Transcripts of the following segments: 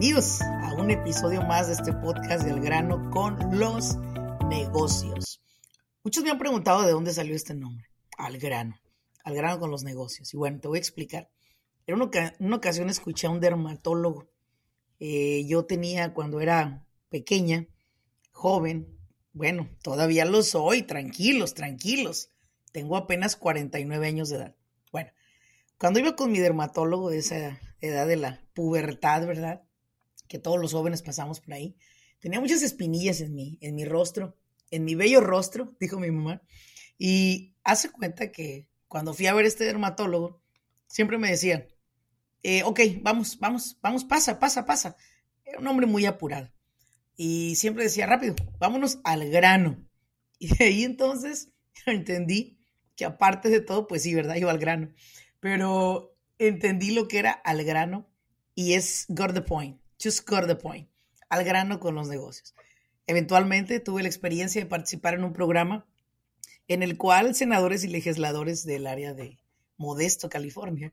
Bienvenidos a un episodio más de este podcast del grano con los negocios. Muchos me han preguntado de dónde salió este nombre, al grano, al grano con los negocios. Y bueno, te voy a explicar. En una, ocasión escuché a un dermatólogo. Eh, yo tenía cuando era pequeña, joven, bueno, todavía lo soy, tranquilos, tranquilos. Tengo apenas 49 años de edad. Bueno, cuando iba con mi dermatólogo de esa edad de la pubertad, ¿verdad? Que todos los jóvenes pasamos por ahí. Tenía muchas espinillas en mi, en mi rostro, en mi bello rostro, dijo mi mamá. Y hace cuenta que cuando fui a ver este dermatólogo, siempre me decía, eh, ok, vamos, vamos, vamos, pasa, pasa, pasa. Era un hombre muy apurado. Y siempre decía, rápido, vámonos al grano. Y de ahí entonces entendí que aparte de todo, pues sí, ¿verdad? Iba al grano. Pero entendí lo que era al grano y es got the point, just got the point, al grano con los negocios. Eventualmente tuve la experiencia de participar en un programa en el cual senadores y legisladores del área de Modesto, California,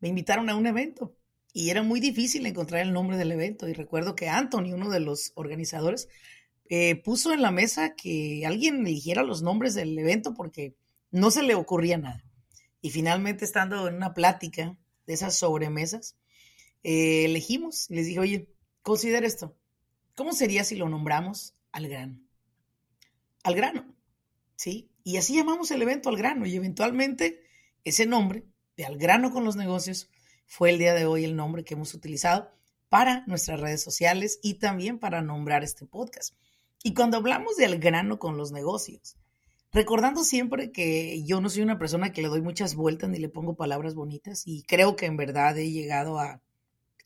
me invitaron a un evento y era muy difícil encontrar el nombre del evento. Y recuerdo que Anthony, uno de los organizadores, eh, puso en la mesa que alguien eligiera los nombres del evento porque no se le ocurría nada. Y finalmente, estando en una plática de esas sobremesas, eh, elegimos y les dije, oye, considera esto. ¿Cómo sería si lo nombramos al grano? Al grano, ¿sí? Y así llamamos el evento al grano y eventualmente ese nombre de al grano con los negocios fue el día de hoy el nombre que hemos utilizado para nuestras redes sociales y también para nombrar este podcast. Y cuando hablamos del grano con los negocios, recordando siempre que yo no soy una persona que le doy muchas vueltas ni le pongo palabras bonitas y creo que en verdad he llegado a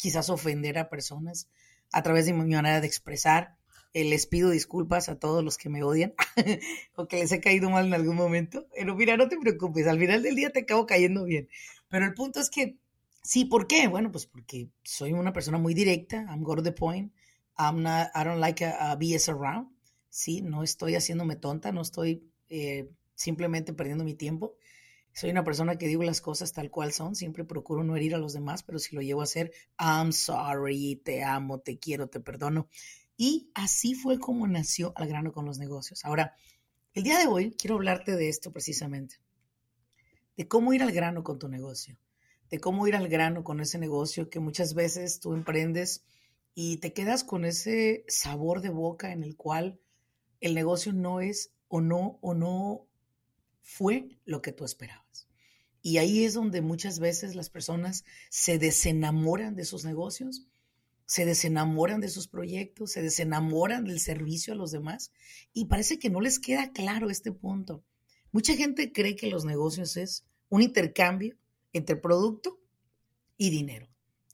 quizás ofender a personas a través de mi manera de expresar. Eh, les pido disculpas a todos los que me odian o que les he caído mal en algún momento. Pero mira, no te preocupes, al final del día te acabo cayendo bien. Pero el punto es que Sí, ¿por qué? Bueno, pues porque soy una persona muy directa. I'm go to the point. I'm not, I don't like a, BS around. Sí, no estoy haciéndome tonta, no estoy eh, simplemente perdiendo mi tiempo. Soy una persona que digo las cosas tal cual son. Siempre procuro no herir a los demás, pero si lo llevo a hacer, I'm sorry, te amo, te quiero, te perdono. Y así fue como nació al grano con los negocios. Ahora, el día de hoy quiero hablarte de esto precisamente, de cómo ir al grano con tu negocio de cómo ir al grano con ese negocio que muchas veces tú emprendes y te quedas con ese sabor de boca en el cual el negocio no es o no o no fue lo que tú esperabas. Y ahí es donde muchas veces las personas se desenamoran de sus negocios, se desenamoran de sus proyectos, se desenamoran del servicio a los demás y parece que no les queda claro este punto. Mucha gente cree que los negocios es un intercambio entre producto y dinero.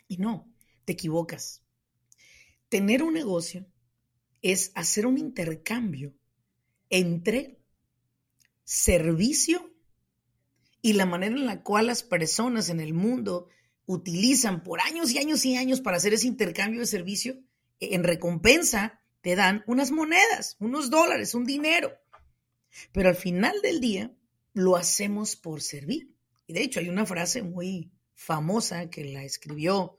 Y no, te equivocas. Tener un negocio es hacer un intercambio entre servicio y la manera en la cual las personas en el mundo utilizan por años y años y años para hacer ese intercambio de servicio, en recompensa te dan unas monedas, unos dólares, un dinero. Pero al final del día lo hacemos por servir. Y de hecho hay una frase muy famosa que la escribió,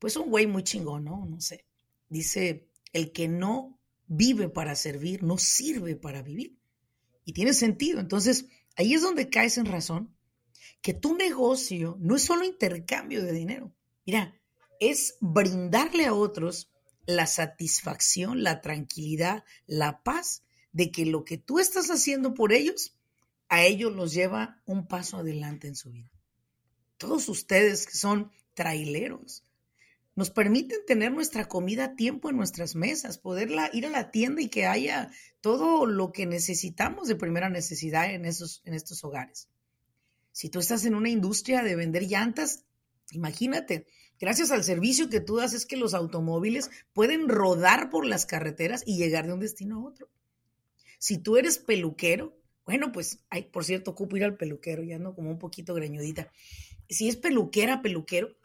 pues un güey muy chingón, ¿no? No sé. Dice, el que no vive para servir, no sirve para vivir. Y tiene sentido. Entonces, ahí es donde caes en razón que tu negocio no es solo intercambio de dinero. Mira, es brindarle a otros la satisfacción, la tranquilidad, la paz de que lo que tú estás haciendo por ellos a ellos los lleva un paso adelante en su vida. Todos ustedes que son traileros, nos permiten tener nuestra comida a tiempo en nuestras mesas, poderla ir a la tienda y que haya todo lo que necesitamos de primera necesidad en, esos, en estos hogares. Si tú estás en una industria de vender llantas, imagínate, gracias al servicio que tú das es que los automóviles pueden rodar por las carreteras y llegar de un destino a otro. Si tú eres peluquero, bueno, pues, ay, por cierto, ocupo ir al peluquero, ya no como un poquito greñudita. Si es peluquera, peluquero,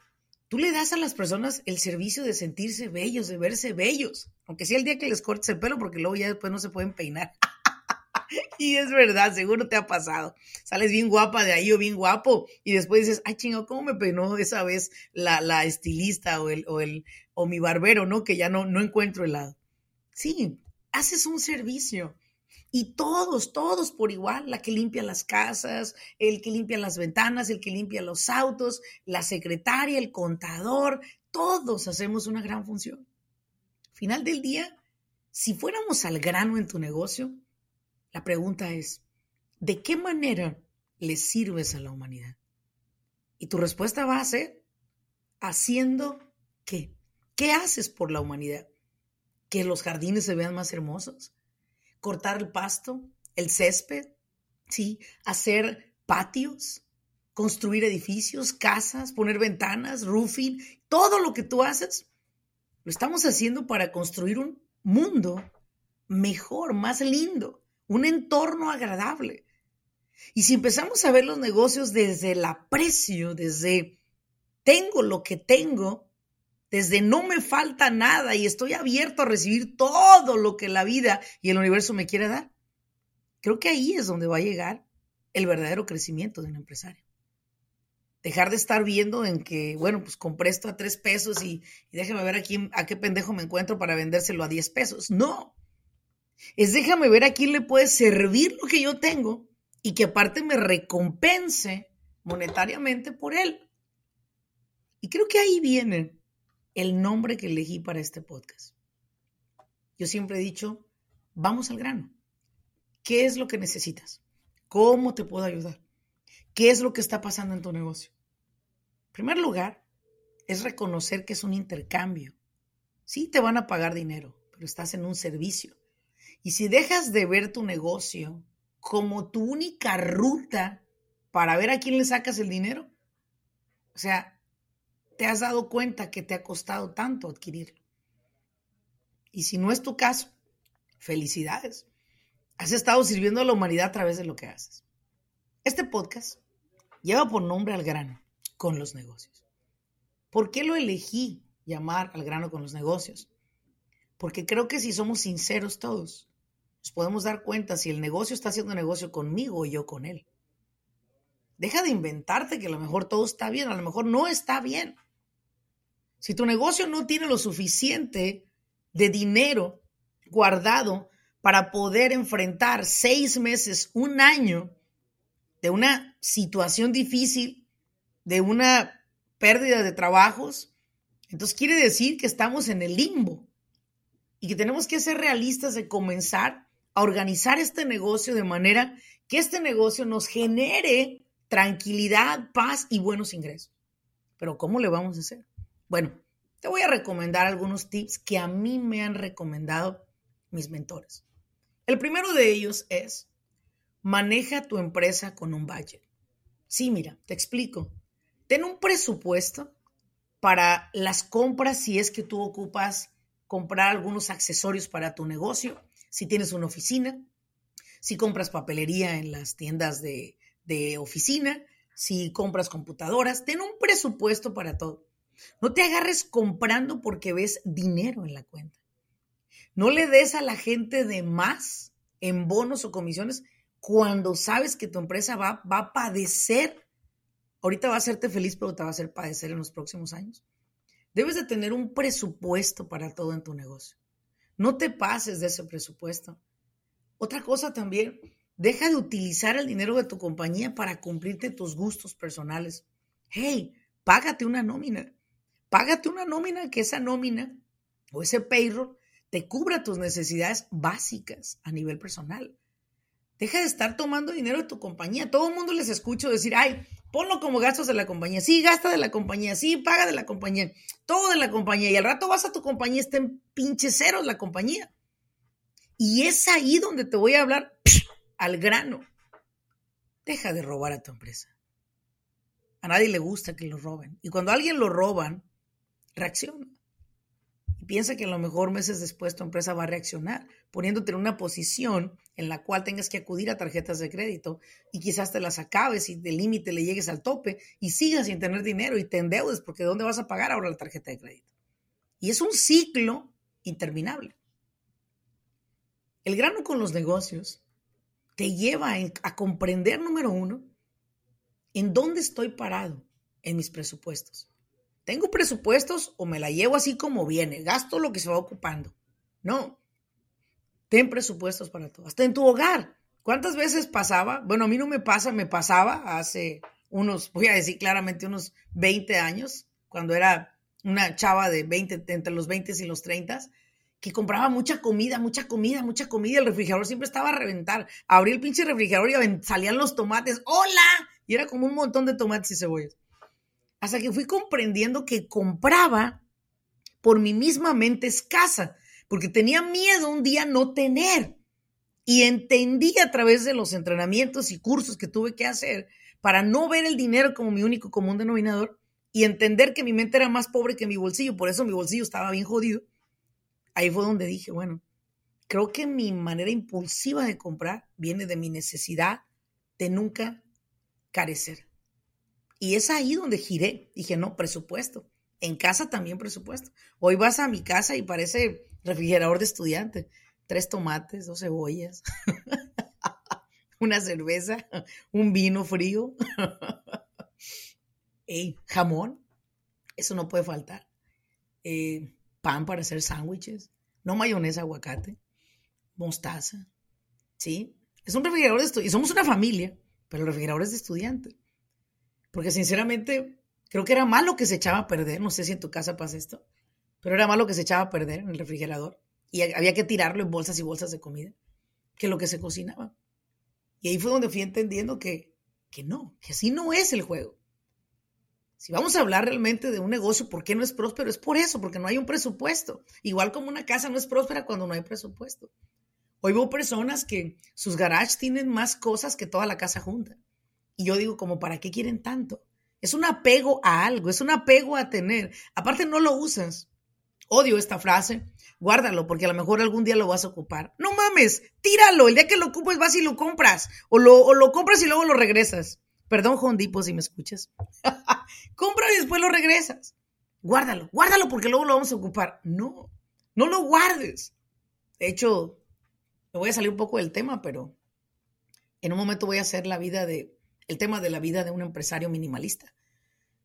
tú le das a las personas el servicio de sentirse bellos, de verse bellos, aunque sea el día que les cortes el pelo, porque luego ya después no se pueden peinar. y es verdad, seguro te ha pasado. Sales bien guapa de ahí o bien guapo y después dices, ay chingo, ¿cómo me peinó esa vez la, la estilista o el, o el o mi barbero, ¿no? Que ya no, no encuentro el lado. Sí, haces un servicio y todos, todos por igual, la que limpia las casas, el que limpia las ventanas, el que limpia los autos, la secretaria, el contador, todos hacemos una gran función. Final del día, si fuéramos al grano en tu negocio, la pregunta es, ¿de qué manera le sirves a la humanidad? Y tu respuesta va a ser, haciendo qué? ¿Qué haces por la humanidad? ¿Que los jardines se vean más hermosos? Cortar el pasto, el césped, ¿sí? hacer patios, construir edificios, casas, poner ventanas, roofing, todo lo que tú haces, lo estamos haciendo para construir un mundo mejor, más lindo, un entorno agradable. Y si empezamos a ver los negocios desde el aprecio, desde tengo lo que tengo, desde no me falta nada y estoy abierto a recibir todo lo que la vida y el universo me quiere dar. Creo que ahí es donde va a llegar el verdadero crecimiento de un empresario. Dejar de estar viendo en que, bueno, pues compré esto a tres pesos y, déjame ver aquí a qué pendejo me encuentro para vendérselo a diez pesos. No. Es déjame ver a quién le puede servir lo que yo tengo y que aparte me recompense monetariamente por él. Y creo que ahí viene el nombre que elegí para este podcast. Yo siempre he dicho, vamos al grano. ¿Qué es lo que necesitas? ¿Cómo te puedo ayudar? ¿Qué es lo que está pasando en tu negocio? En primer lugar, es reconocer que es un intercambio. Sí, te van a pagar dinero, pero estás en un servicio. Y si dejas de ver tu negocio como tu única ruta para ver a quién le sacas el dinero, o sea, te has dado cuenta que te ha costado tanto adquirirlo. Y si no es tu caso, felicidades. Has estado sirviendo a la humanidad a través de lo que haces. Este podcast lleva por nombre al grano con los negocios. ¿Por qué lo elegí llamar al grano con los negocios? Porque creo que si somos sinceros todos, nos podemos dar cuenta si el negocio está haciendo negocio conmigo o yo con él. Deja de inventarte que a lo mejor todo está bien, a lo mejor no está bien. Si tu negocio no tiene lo suficiente de dinero guardado para poder enfrentar seis meses, un año de una situación difícil, de una pérdida de trabajos, entonces quiere decir que estamos en el limbo y que tenemos que ser realistas de comenzar a organizar este negocio de manera que este negocio nos genere tranquilidad, paz y buenos ingresos. Pero ¿cómo le vamos a hacer? Bueno, te voy a recomendar algunos tips que a mí me han recomendado mis mentores. El primero de ellos es, maneja tu empresa con un budget. Sí, mira, te explico. Ten un presupuesto para las compras si es que tú ocupas comprar algunos accesorios para tu negocio, si tienes una oficina, si compras papelería en las tiendas de, de oficina, si compras computadoras, ten un presupuesto para todo. No te agarres comprando porque ves dinero en la cuenta. No le des a la gente de más en bonos o comisiones cuando sabes que tu empresa va, va a padecer. Ahorita va a hacerte feliz, pero te va a hacer padecer en los próximos años. Debes de tener un presupuesto para todo en tu negocio. No te pases de ese presupuesto. Otra cosa también, deja de utilizar el dinero de tu compañía para cumplirte tus gustos personales. Hey, págate una nómina. Págate una nómina que esa nómina o ese payroll te cubra tus necesidades básicas a nivel personal. Deja de estar tomando dinero de tu compañía. Todo el mundo les escucho decir, ay, ponlo como gastos de la compañía. Sí, gasta de la compañía, sí, paga de la compañía, todo de la compañía. Y al rato vas a tu compañía, está en pinche ceros la compañía. Y es ahí donde te voy a hablar al grano. Deja de robar a tu empresa. A nadie le gusta que lo roben. Y cuando a alguien lo roban, reacciona. Y piensa que a lo mejor meses después tu empresa va a reaccionar, poniéndote en una posición en la cual tengas que acudir a tarjetas de crédito y quizás te las acabes y de límite le llegues al tope y sigas sin tener dinero y te endeudes porque ¿de dónde vas a pagar ahora la tarjeta de crédito? Y es un ciclo interminable. El grano con los negocios te lleva a comprender, número uno, en dónde estoy parado en mis presupuestos. ¿Tengo presupuestos o me la llevo así como viene? Gasto lo que se va ocupando. No. Ten presupuestos para todo. Hasta en tu hogar. ¿Cuántas veces pasaba? Bueno, a mí no me pasa, me pasaba hace unos, voy a decir claramente, unos 20 años, cuando era una chava de 20, entre los 20 y los 30, que compraba mucha comida, mucha comida, mucha comida. El refrigerador siempre estaba a reventar. Abrí el pinche refrigerador y salían los tomates. ¡Hola! Y era como un montón de tomates y cebollas hasta que fui comprendiendo que compraba por mi misma mente escasa, porque tenía miedo un día no tener. Y entendí a través de los entrenamientos y cursos que tuve que hacer para no ver el dinero como mi único común denominador y entender que mi mente era más pobre que mi bolsillo, por eso mi bolsillo estaba bien jodido. Ahí fue donde dije, bueno, creo que mi manera impulsiva de comprar viene de mi necesidad de nunca carecer. Y es ahí donde giré. Dije, no, presupuesto. En casa también presupuesto. Hoy vas a mi casa y parece refrigerador de estudiante. Tres tomates, dos cebollas, una cerveza, un vino frío. jamón, eso no puede faltar. Eh, pan para hacer sándwiches, no mayonesa, aguacate, mostaza. ¿Sí? Es un refrigerador de estudiante. Y somos una familia, pero el refrigerador es de estudiante. Porque sinceramente, creo que era malo que se echaba a perder. No sé si en tu casa pasa esto, pero era malo que se echaba a perder en el refrigerador. Y había que tirarlo en bolsas y bolsas de comida, que lo que se cocinaba. Y ahí fue donde fui entendiendo que, que no, que así no es el juego. Si vamos a hablar realmente de un negocio, ¿por qué no es próspero? Es por eso, porque no hay un presupuesto. Igual como una casa no es próspera cuando no hay presupuesto. Hoy veo personas que sus garages tienen más cosas que toda la casa junta. Y yo digo, como, ¿para qué quieren tanto? Es un apego a algo, es un apego a tener. Aparte, no lo usas. Odio esta frase. Guárdalo, porque a lo mejor algún día lo vas a ocupar. No mames, tíralo. El día que lo ocupes vas y lo compras. O lo, lo compras y luego lo regresas. Perdón, Jondipo, si me escuchas. Compra y después lo regresas. Guárdalo, guárdalo porque luego lo vamos a ocupar. No, no lo guardes. De hecho, me voy a salir un poco del tema, pero en un momento voy a hacer la vida de el tema de la vida de un empresario minimalista.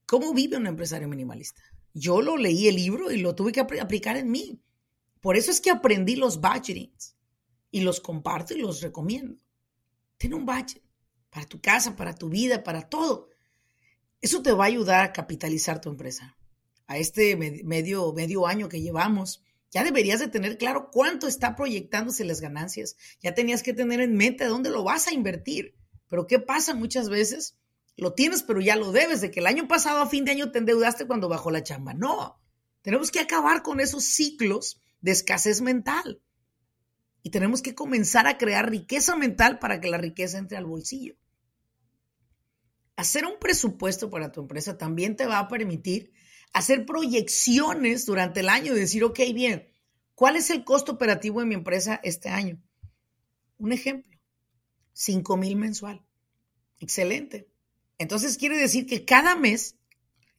¿Cómo vive un empresario minimalista? Yo lo leí el libro y lo tuve que aplicar en mí. Por eso es que aprendí los budgetings y los comparto y los recomiendo. Ten un budget para tu casa, para tu vida, para todo. Eso te va a ayudar a capitalizar tu empresa. A este medio, medio año que llevamos, ya deberías de tener claro cuánto está proyectándose las ganancias. Ya tenías que tener en mente dónde lo vas a invertir. Pero ¿qué pasa muchas veces? Lo tienes, pero ya lo debes, de que el año pasado a fin de año te endeudaste cuando bajó la chamba. No, tenemos que acabar con esos ciclos de escasez mental. Y tenemos que comenzar a crear riqueza mental para que la riqueza entre al bolsillo. Hacer un presupuesto para tu empresa también te va a permitir hacer proyecciones durante el año y decir, ok, bien, ¿cuál es el costo operativo de mi empresa este año? Un ejemplo 5 mil mensual. Excelente. Entonces quiere decir que cada mes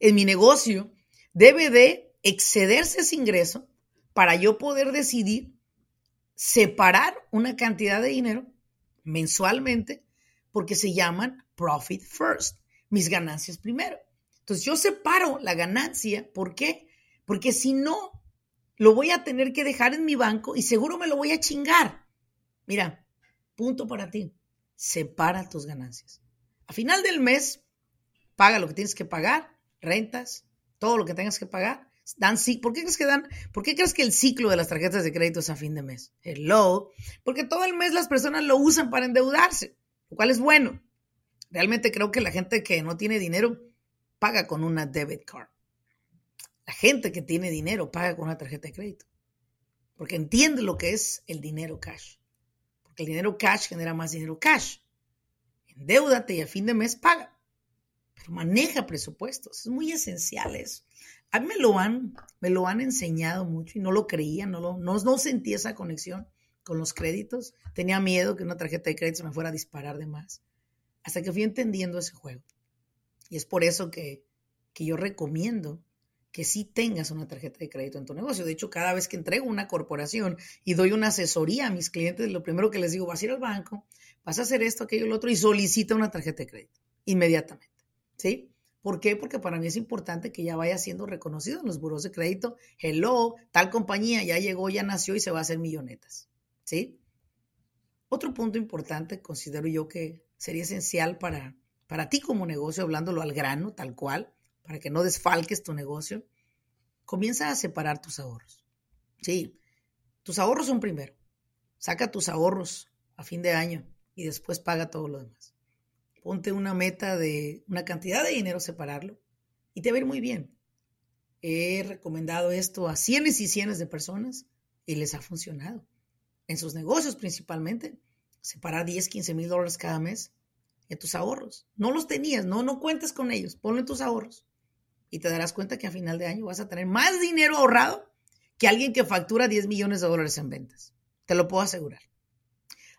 en mi negocio debe de excederse ese ingreso para yo poder decidir separar una cantidad de dinero mensualmente porque se llaman profit first, mis ganancias primero. Entonces yo separo la ganancia, ¿por qué? Porque si no, lo voy a tener que dejar en mi banco y seguro me lo voy a chingar. Mira, punto para ti separa tus ganancias. A final del mes, paga lo que tienes que pagar, rentas, todo lo que tengas que pagar. Dan, ¿Por qué crees que dan? ¿Por qué crees que el ciclo de las tarjetas de crédito es a fin de mes? Hello. Porque todo el mes las personas lo usan para endeudarse, lo cual es bueno. Realmente creo que la gente que no tiene dinero paga con una debit card. La gente que tiene dinero paga con una tarjeta de crédito. Porque entiende lo que es el dinero cash. Porque el dinero cash genera más dinero cash. Endeudate y a fin de mes paga. Pero maneja presupuestos. Es muy esencial eso. A mí me lo han, me lo han enseñado mucho y no lo creía, no, lo, no, no sentí esa conexión con los créditos. Tenía miedo que una tarjeta de crédito me fuera a disparar de más. Hasta que fui entendiendo ese juego. Y es por eso que, que yo recomiendo que sí tengas una tarjeta de crédito en tu negocio. De hecho, cada vez que entrego una corporación y doy una asesoría a mis clientes, lo primero que les digo, vas a ir al banco, vas a hacer esto, aquello, lo otro, y solicita una tarjeta de crédito inmediatamente. ¿Sí? ¿Por qué? Porque para mí es importante que ya vaya siendo reconocido en los buros de crédito. Hello, tal compañía ya llegó, ya nació y se va a hacer millonetas. ¿Sí? Otro punto importante considero yo que sería esencial para, para ti como negocio, hablándolo al grano, tal cual, para que no desfalques tu negocio, comienza a separar tus ahorros. Sí, tus ahorros son primero. Saca tus ahorros a fin de año y después paga todo lo demás. Ponte una meta de una cantidad de dinero, separarlo y te va muy bien. He recomendado esto a cientos y cientos de personas y les ha funcionado. En sus negocios principalmente, separar 10, 15 mil dólares cada mes en tus ahorros. No los tenías, no, no cuentes con ellos, ponlo en tus ahorros y te darás cuenta que a final de año vas a tener más dinero ahorrado que alguien que factura 10 millones de dólares en ventas. Te lo puedo asegurar.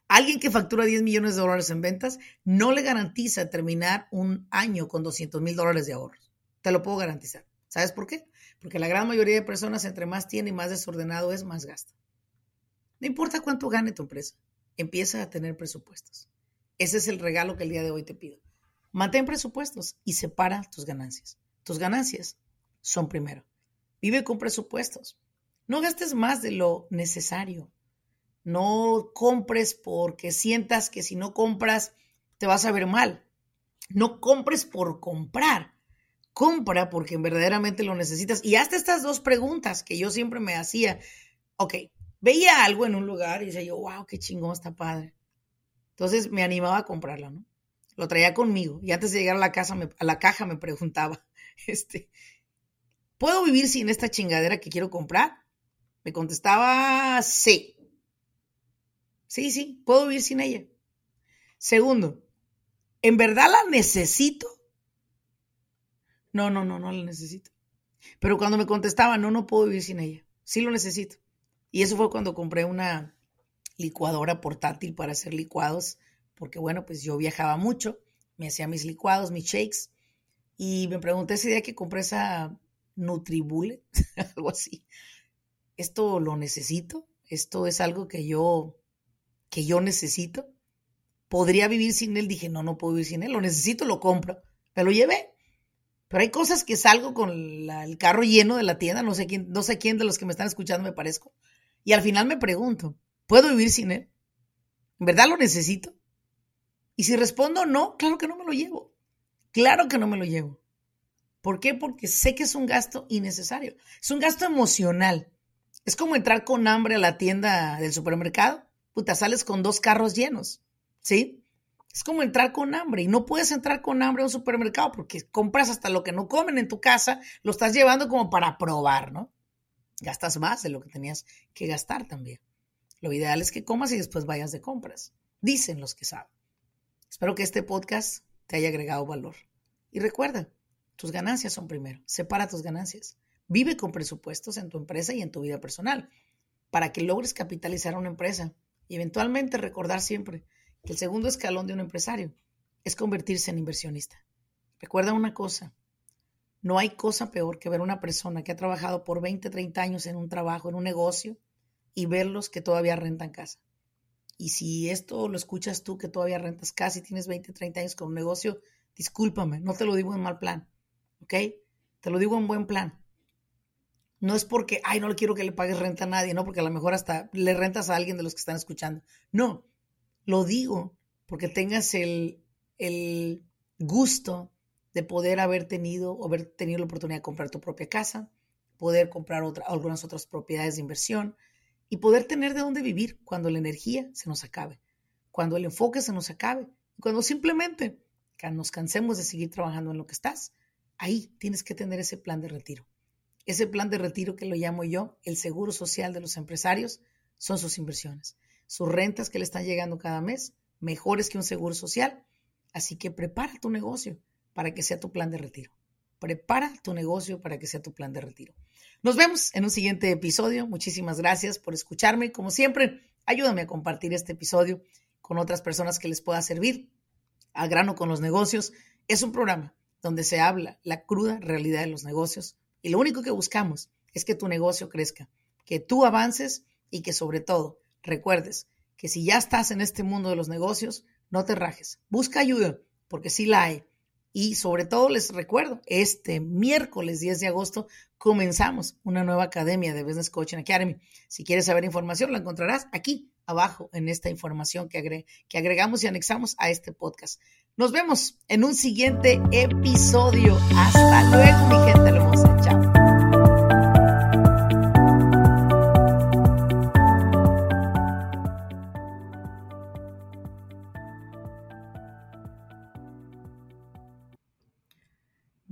Alguien que factura 10 millones de dólares en ventas no le garantiza terminar un año con 200 mil dólares de ahorros. Te lo puedo garantizar. ¿Sabes por qué? Porque la gran mayoría de personas, entre más tiene y más desordenado es, más gasta. No importa cuánto gane tu empresa, empieza a tener presupuestos. Ese es el regalo que el día de hoy te pido. Mantén presupuestos y separa tus ganancias. Tus ganancias son primero. Vive con presupuestos. No gastes más de lo necesario. No compres porque sientas que si no compras te vas a ver mal. No compres por comprar. Compra porque verdaderamente lo necesitas. Y hasta estas dos preguntas que yo siempre me hacía. Ok, veía algo en un lugar y decía yo, wow, qué chingón, está padre. Entonces me animaba a comprarla, ¿no? Lo traía conmigo y antes de llegar a la casa, a la caja me preguntaba, este, ¿puedo vivir sin esta chingadera que quiero comprar? Me contestaba, sí. Sí, sí, puedo vivir sin ella. Segundo, ¿en verdad la necesito? No, no, no, no la necesito. Pero cuando me contestaba, no, no puedo vivir sin ella. Sí lo necesito. Y eso fue cuando compré una licuadora portátil para hacer licuados, porque bueno, pues yo viajaba mucho, me hacía mis licuados, mis shakes, y me pregunté ese día que compré esa Nutribule, algo así. ¿Esto lo necesito? ¿Esto es algo que yo, que yo necesito? ¿Podría vivir sin él? Dije, no, no puedo vivir sin él. Lo necesito, lo compro. Me lo llevé. Pero hay cosas que salgo con el carro lleno de la tienda, no sé quién, no sé quién de los que me están escuchando me parezco. Y al final me pregunto, ¿puedo vivir sin él? ¿En verdad lo necesito? Y si respondo no, claro que no me lo llevo. Claro que no me lo llevo. ¿Por qué? Porque sé que es un gasto innecesario. Es un gasto emocional. Es como entrar con hambre a la tienda del supermercado. Puta, sales con dos carros llenos. ¿Sí? Es como entrar con hambre y no puedes entrar con hambre a un supermercado porque compras hasta lo que no comen en tu casa, lo estás llevando como para probar, ¿no? Gastas más de lo que tenías que gastar también. Lo ideal es que comas y después vayas de compras. Dicen los que saben. Espero que este podcast te haya agregado valor. Y recuerda, tus ganancias son primero. Separa tus ganancias. Vive con presupuestos en tu empresa y en tu vida personal para que logres capitalizar una empresa y eventualmente recordar siempre que el segundo escalón de un empresario es convertirse en inversionista. Recuerda una cosa, no hay cosa peor que ver una persona que ha trabajado por 20, 30 años en un trabajo, en un negocio, y verlos que todavía rentan casa. Y si esto lo escuchas tú que todavía rentas casa y tienes 20, 30 años con un negocio, discúlpame, no te lo digo en mal plan, ¿ok? Te lo digo en buen plan. No es porque, ay, no le quiero que le pagues renta a nadie, no, porque a lo mejor hasta le rentas a alguien de los que están escuchando. No, lo digo porque tengas el, el gusto de poder haber tenido o haber tenido la oportunidad de comprar tu propia casa, poder comprar otra, algunas otras propiedades de inversión y poder tener de dónde vivir cuando la energía se nos acabe, cuando el enfoque se nos acabe, cuando simplemente nos cansemos de seguir trabajando en lo que estás, ahí tienes que tener ese plan de retiro. Ese plan de retiro que lo llamo yo, el seguro social de los empresarios, son sus inversiones. Sus rentas que le están llegando cada mes, mejores que un seguro social. Así que prepara tu negocio para que sea tu plan de retiro. Prepara tu negocio para que sea tu plan de retiro. Nos vemos en un siguiente episodio. Muchísimas gracias por escucharme. Como siempre, ayúdame a compartir este episodio con otras personas que les pueda servir. Al grano con los negocios es un programa donde se habla la cruda realidad de los negocios y lo único que buscamos es que tu negocio crezca, que tú avances y que sobre todo recuerdes que si ya estás en este mundo de los negocios, no te rajes, busca ayuda, porque sí la hay. Y sobre todo les recuerdo, este miércoles 10 de agosto comenzamos una nueva academia de Business Coaching Academy. Si quieres saber información, la encontrarás aquí abajo en esta información que, que agregamos y anexamos a este podcast. Nos vemos en un siguiente episodio. Hasta luego, mi gente